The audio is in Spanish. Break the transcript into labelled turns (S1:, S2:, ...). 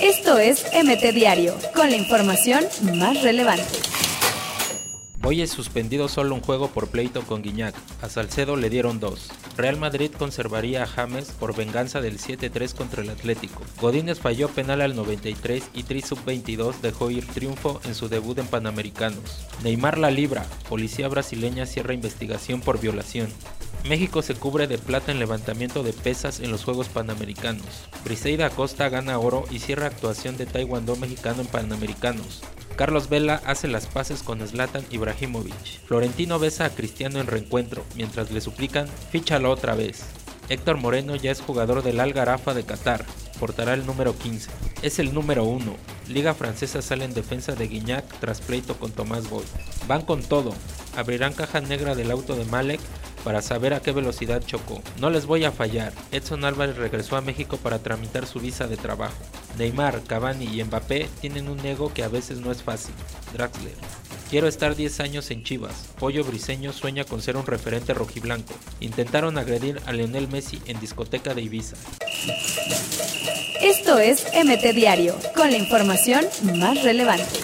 S1: Esto es MT Diario, con la información más relevante.
S2: Hoy es suspendido solo un juego por pleito con Guiñac. A Salcedo le dieron dos. Real Madrid conservaría a James por venganza del 7-3 contra el Atlético. Godínez falló penal al 93 y Tri Sub-22 dejó ir triunfo en su debut en Panamericanos. Neymar la libra. Policía brasileña cierra investigación por violación. México se cubre de plata en levantamiento de pesas en los Juegos Panamericanos. Briseida Acosta gana oro y cierra actuación de Taekwondo mexicano en Panamericanos. Carlos Vela hace las paces con Zlatan Ibrahimovic. Florentino besa a Cristiano en reencuentro, mientras le suplican, fíchalo otra vez. Héctor Moreno ya es jugador del Algarafa de Qatar, portará el número 15. Es el número 1. Liga Francesa sale en defensa de Guignac tras pleito con Tomás Boy. Van con todo. Abrirán caja negra del auto de Malek para saber a qué velocidad chocó. No les voy a fallar. Edson Álvarez regresó a México para tramitar su visa de trabajo. Neymar, Cavani y Mbappé tienen un ego que a veces no es fácil. Draxler. Quiero estar 10 años en Chivas. Pollo Briseño sueña con ser un referente rojiblanco. Intentaron agredir a Lionel Messi en discoteca de Ibiza.
S1: Esto es MT Diario, con la información más relevante.